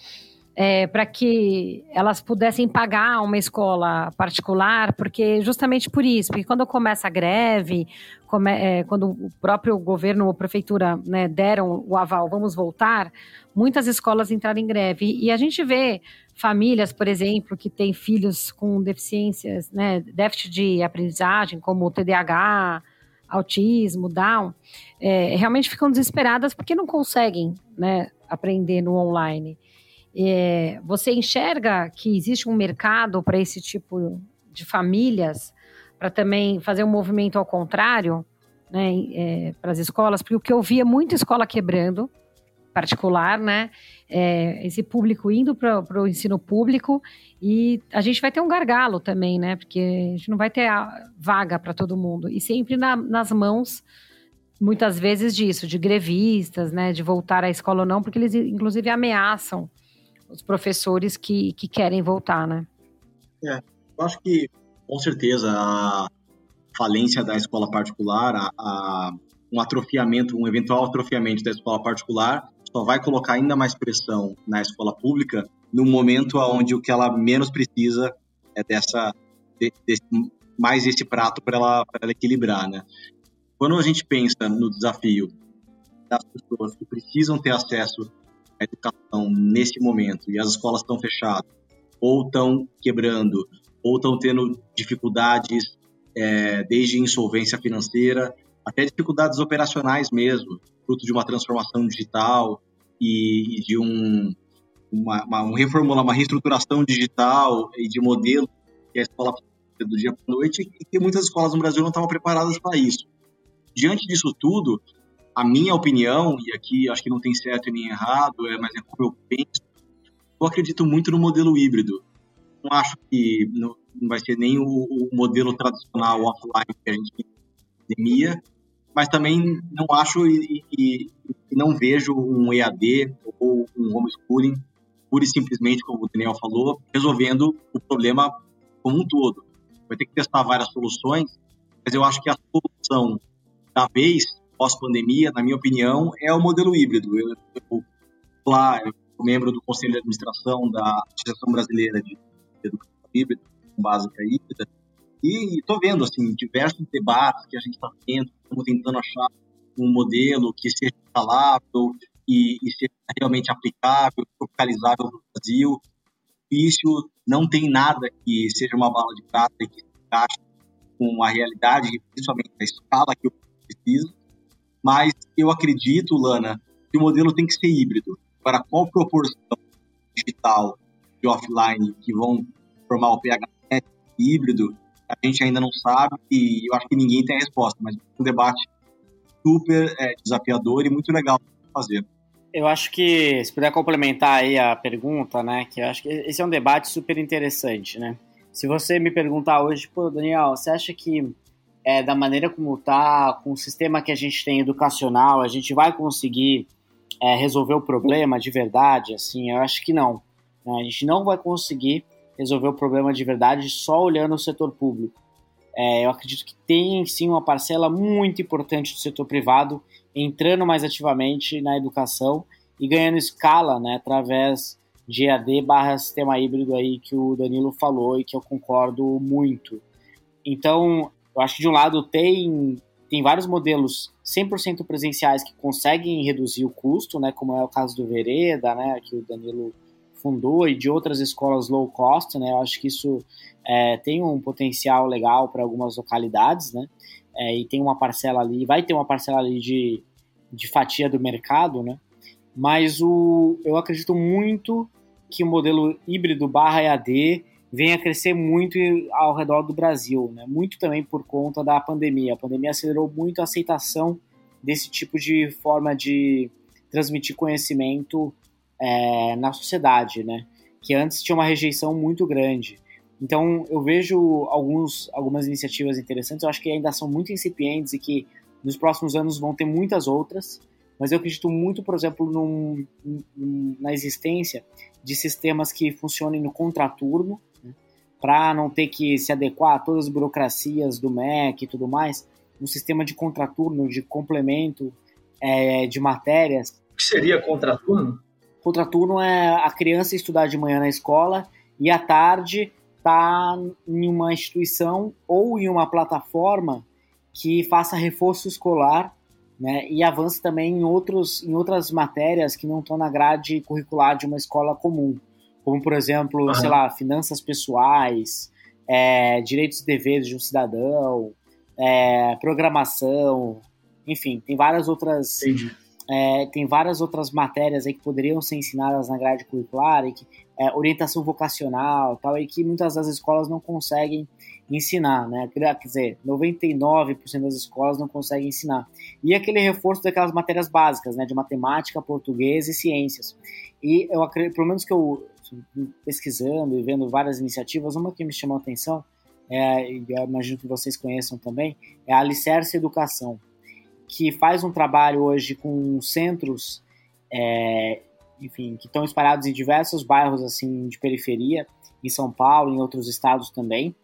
é, para que elas pudessem pagar uma escola particular, porque justamente por isso, porque quando começa a greve, come, é, quando o próprio governo ou prefeitura né, deram o aval, vamos voltar, muitas escolas entraram em greve. E a gente vê famílias, por exemplo, que têm filhos com deficiências, né, déficit de aprendizagem, como TDAH, autismo, Down, é, realmente ficam desesperadas porque não conseguem né, aprender no online. É, você enxerga que existe um mercado para esse tipo de famílias, para também fazer um movimento ao contrário, né, é, para as escolas? Porque o que eu via é muita escola quebrando, particular, né? É, esse público indo para o ensino público e a gente vai ter um gargalo também, né? Porque a gente não vai ter vaga para todo mundo e sempre na, nas mãos muitas vezes disso, de grevistas, né? De voltar à escola ou não, porque eles inclusive ameaçam os professores que, que querem voltar, né? É, eu acho que, com certeza, a falência da escola particular, a, a, um atrofiamento, um eventual atrofiamento da escola particular, só vai colocar ainda mais pressão na escola pública no momento onde o que ela menos precisa é dessa de, desse, mais esse prato para ela, ela equilibrar, né? Quando a gente pensa no desafio das pessoas que precisam ter acesso a educação nesse momento e as escolas estão fechadas, ou estão quebrando, ou estão tendo dificuldades é, desde insolvência financeira até dificuldades operacionais mesmo, fruto de uma transformação digital e, e de um, uma, uma, um reformular, uma reestruturação digital e de modelo que a escola do dia para noite e que muitas escolas no Brasil não estavam preparadas para isso. Diante disso tudo, a minha opinião, e aqui acho que não tem certo nem errado, é, mas é como eu penso, eu acredito muito no modelo híbrido. Não acho que não, não vai ser nem o, o, modelo tradicional offline que a gente pandemia, mas também não acho e, e, e, não vejo um EAD ou um homeschooling pura e simplesmente, como o Daniel falou, resolvendo o problema como um todo. Vai ter que testar várias soluções, mas eu acho que a solução da vez pós-pandemia, na minha opinião, é o modelo híbrido. Eu, eu, lá, eu sou membro do Conselho de Administração da Associação Brasileira de Educação Híbrida, básica híbrida, e estou vendo assim diversos debates que a gente está tendo, estamos tentando achar um modelo que seja escalável e, e seja realmente aplicável, localizável no Brasil. Isso não tem nada que seja uma bala de prata e que se encaixe com a realidade, principalmente a escala que eu preciso. Mas eu acredito, Lana, que o modelo tem que ser híbrido. Para qual proporção digital e offline que vão formar o PHNet híbrido, a gente ainda não sabe e eu acho que ninguém tem a resposta, mas é um debate super é, desafiador e muito legal fazer. Eu acho que, se puder complementar aí a pergunta, né, que eu acho que esse é um debate super interessante, né? Se você me perguntar hoje, pô, Daniel, você acha que é, da maneira como tá, com o sistema que a gente tem educacional, a gente vai conseguir é, resolver o problema de verdade? Assim, eu acho que não. Né? A gente não vai conseguir resolver o problema de verdade só olhando o setor público. É, eu acredito que tem sim uma parcela muito importante do setor privado entrando mais ativamente na educação e ganhando escala né, através de EAD barra sistema híbrido aí que o Danilo falou e que eu concordo muito. Então, eu acho que de um lado tem, tem vários modelos 100% presenciais que conseguem reduzir o custo, né, como é o caso do Vereda, né, que o Danilo fundou e de outras escolas low cost, né? Eu acho que isso é, tem um potencial legal para algumas localidades, né? É, e tem uma parcela ali, vai ter uma parcela ali de, de fatia do mercado, né? Mas o, eu acredito muito que o modelo híbrido barra EAD venha a crescer muito ao redor do Brasil, né? Muito também por conta da pandemia. A pandemia acelerou muito a aceitação desse tipo de forma de transmitir conhecimento é, na sociedade, né? Que antes tinha uma rejeição muito grande. Então eu vejo alguns, algumas iniciativas interessantes, eu acho que ainda são muito incipientes e que nos próximos anos vão ter muitas outras, mas eu acredito muito, por exemplo, num, num, na existência de sistemas que funcionem no contraturno, né? para não ter que se adequar a todas as burocracias do MEC e tudo mais, um sistema de contraturno, de complemento é, de matérias. O que seria contraturno? Contraturno é a criança estudar de manhã na escola e à tarde tá em uma instituição ou em uma plataforma que faça reforço escolar né, e avance também em, outros, em outras matérias que não estão na grade curricular de uma escola comum, como, por exemplo, uhum. sei lá, finanças pessoais, é, direitos e deveres de um cidadão, é, programação, enfim, tem várias outras. É, tem várias outras matérias aí que poderiam ser ensinadas na grade curricular, e que, é, orientação vocacional tal, e que muitas das escolas não conseguem ensinar, né? Quer dizer, 99% das escolas não conseguem ensinar. E aquele reforço daquelas matérias básicas, né? De matemática, português e ciências. E eu acredito, pelo menos que eu pesquisando e vendo várias iniciativas, uma que me chamou a atenção, é, e eu imagino que vocês conheçam também, é a Alicerce Educação que faz um trabalho hoje com centros, é, enfim, que estão espalhados em diversos bairros assim de periferia, em São Paulo, em outros estados também?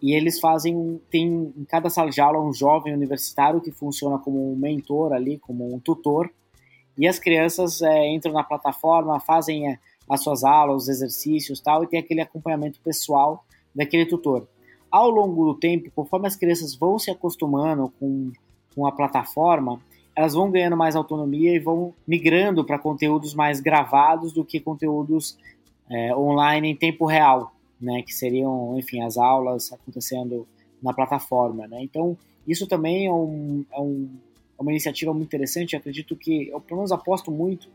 E eles fazem, tem em cada sala de aula um jovem universitário que funciona como um mentor ali, como um tutor, e as crianças é, entram na plataforma, fazem é, as suas aulas, os exercícios tal, e tem aquele acompanhamento pessoal daquele tutor. Ao longo do tempo, conforme as crianças vão se acostumando com com a plataforma, elas vão ganhando mais autonomia e vão migrando para conteúdos mais gravados do que conteúdos é, online em tempo real, né? Que seriam, enfim, as aulas acontecendo na plataforma, né? Então, isso também é, um, é, um, é uma iniciativa muito interessante. Eu acredito que, eu pelo menos aposto muito,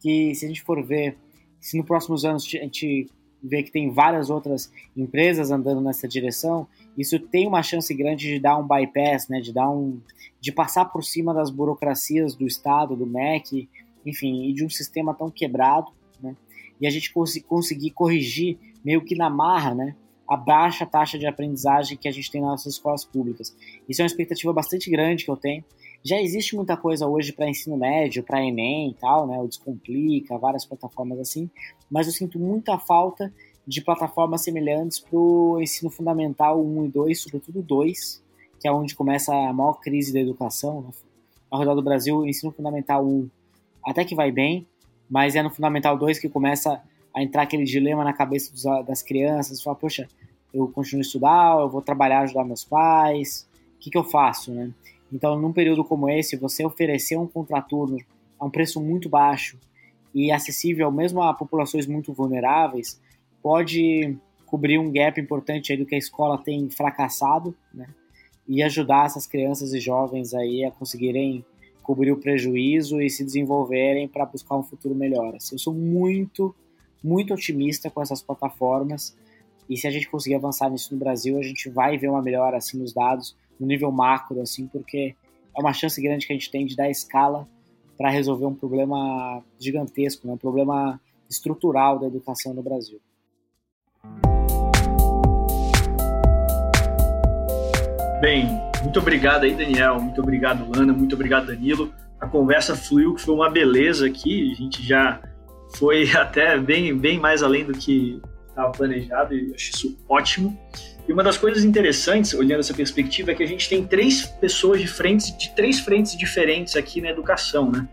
que se a gente for ver, se nos próximos anos a gente vê que tem várias outras empresas andando nessa direção, isso tem uma chance grande de dar um bypass, né? De dar um, de passar por cima das burocracias do Estado, do MEC, enfim, e de um sistema tão quebrado, né? E a gente cons conseguir corrigir meio que na marra, né? a baixa taxa de aprendizagem que a gente tem nas nossas escolas públicas. Isso é uma expectativa bastante grande que eu tenho. Já existe muita coisa hoje para ensino médio, para Enem e tal, né? O Descomplica, várias plataformas assim, mas eu sinto muita falta de plataformas semelhantes para o ensino fundamental 1 e 2, sobretudo 2, que é onde começa a maior crise da educação. Né? Ao redor do Brasil, o ensino fundamental 1 até que vai bem, mas é no fundamental 2 que começa a entrar aquele dilema na cabeça dos, das crianças, falar, poxa, eu continuo a estudar, eu vou trabalhar, ajudar meus pais, o que, que eu faço, né? Então, num período como esse, você oferecer um contraturno a um preço muito baixo e acessível mesmo a populações muito vulneráveis, pode cobrir um gap importante aí do que a escola tem fracassado, né? E ajudar essas crianças e jovens aí a conseguirem cobrir o prejuízo e se desenvolverem para buscar um futuro melhor. Assim, eu sou muito muito otimista com essas plataformas e se a gente conseguir avançar nisso no Brasil, a gente vai ver uma melhora assim nos dados, no nível macro, assim, porque é uma chance grande que a gente tem de dar escala para resolver um problema gigantesco, né? um problema estrutural da educação no Brasil. Bem, muito obrigado aí, Daniel. Muito obrigado, Ana. Muito obrigado, Danilo. A conversa fluiu, que foi uma beleza aqui. A gente já foi até bem, bem mais além do que estava planejado e acho isso ótimo. E uma das coisas interessantes, olhando essa perspectiva, é que a gente tem três pessoas de frentes, de três frentes diferentes aqui na educação, né?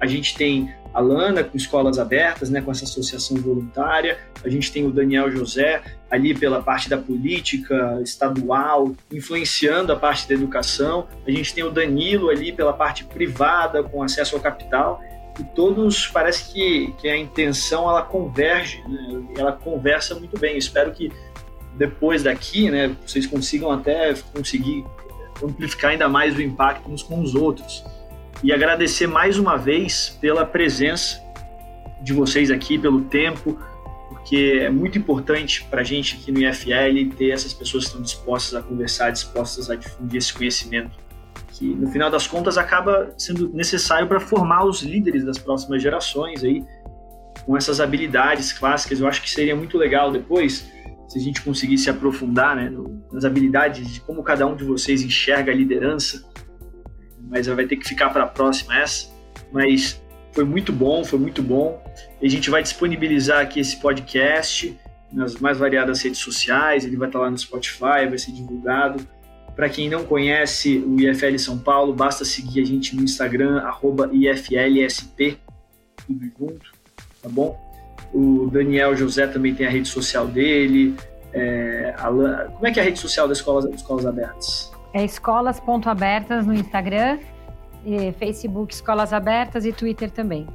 A gente tem a Lana com escolas abertas, né, com essa associação voluntária. A gente tem o Daniel José ali pela parte da política estadual, influenciando a parte da educação. A gente tem o Danilo ali pela parte privada, com acesso ao capital e todos parece que, que a intenção ela converge, né? ela conversa muito bem. espero que depois daqui, né, vocês consigam até conseguir amplificar ainda mais o impacto uns com os outros. E agradecer mais uma vez pela presença de vocês aqui, pelo tempo, porque é muito importante para a gente aqui no IFL ter essas pessoas que estão dispostas a conversar, dispostas a difundir esse conhecimento que no final das contas acaba sendo necessário para formar os líderes das próximas gerações aí com essas habilidades clássicas. Eu acho que seria muito legal depois se a gente conseguisse aprofundar né, nas habilidades de como cada um de vocês enxerga a liderança. Mas vai ter que ficar para a próxima essa. Mas foi muito bom, foi muito bom. E a gente vai disponibilizar aqui esse podcast nas mais variadas redes sociais. Ele vai estar lá no Spotify, vai ser divulgado. Para quem não conhece o IFL São Paulo, basta seguir a gente no Instagram, IFLSP, tudo junto, tá bom? O Daniel José também tem a rede social dele. É, como é que é a rede social das escolas, das escolas abertas? É escolas.abertas no Instagram, Facebook Escolas Abertas e Twitter também.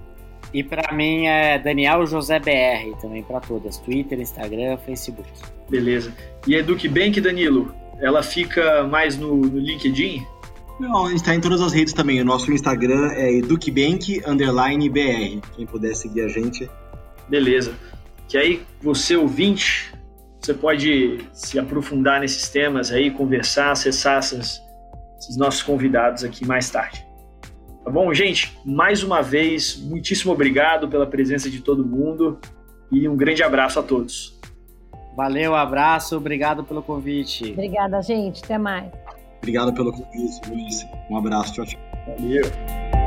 E para mim é Daniel José BR também para todas, Twitter, Instagram, Facebook. Beleza. E Eduque Bank, Danilo? Ela fica mais no, no LinkedIn? Não, a gente está em todas as redes também. O nosso Instagram é educbank underline BR. Quem puder seguir a gente. Beleza. Que aí você ouvinte, você pode se aprofundar nesses temas aí, conversar, acessar essas, esses nossos convidados aqui mais tarde. Tá bom, gente? Mais uma vez, muitíssimo obrigado pela presença de todo mundo e um grande abraço a todos. Valeu, abraço, obrigado pelo convite. Obrigada, gente. Até mais. Obrigado pelo convite, Luiz. Um abraço, tchau, tchau. Valeu.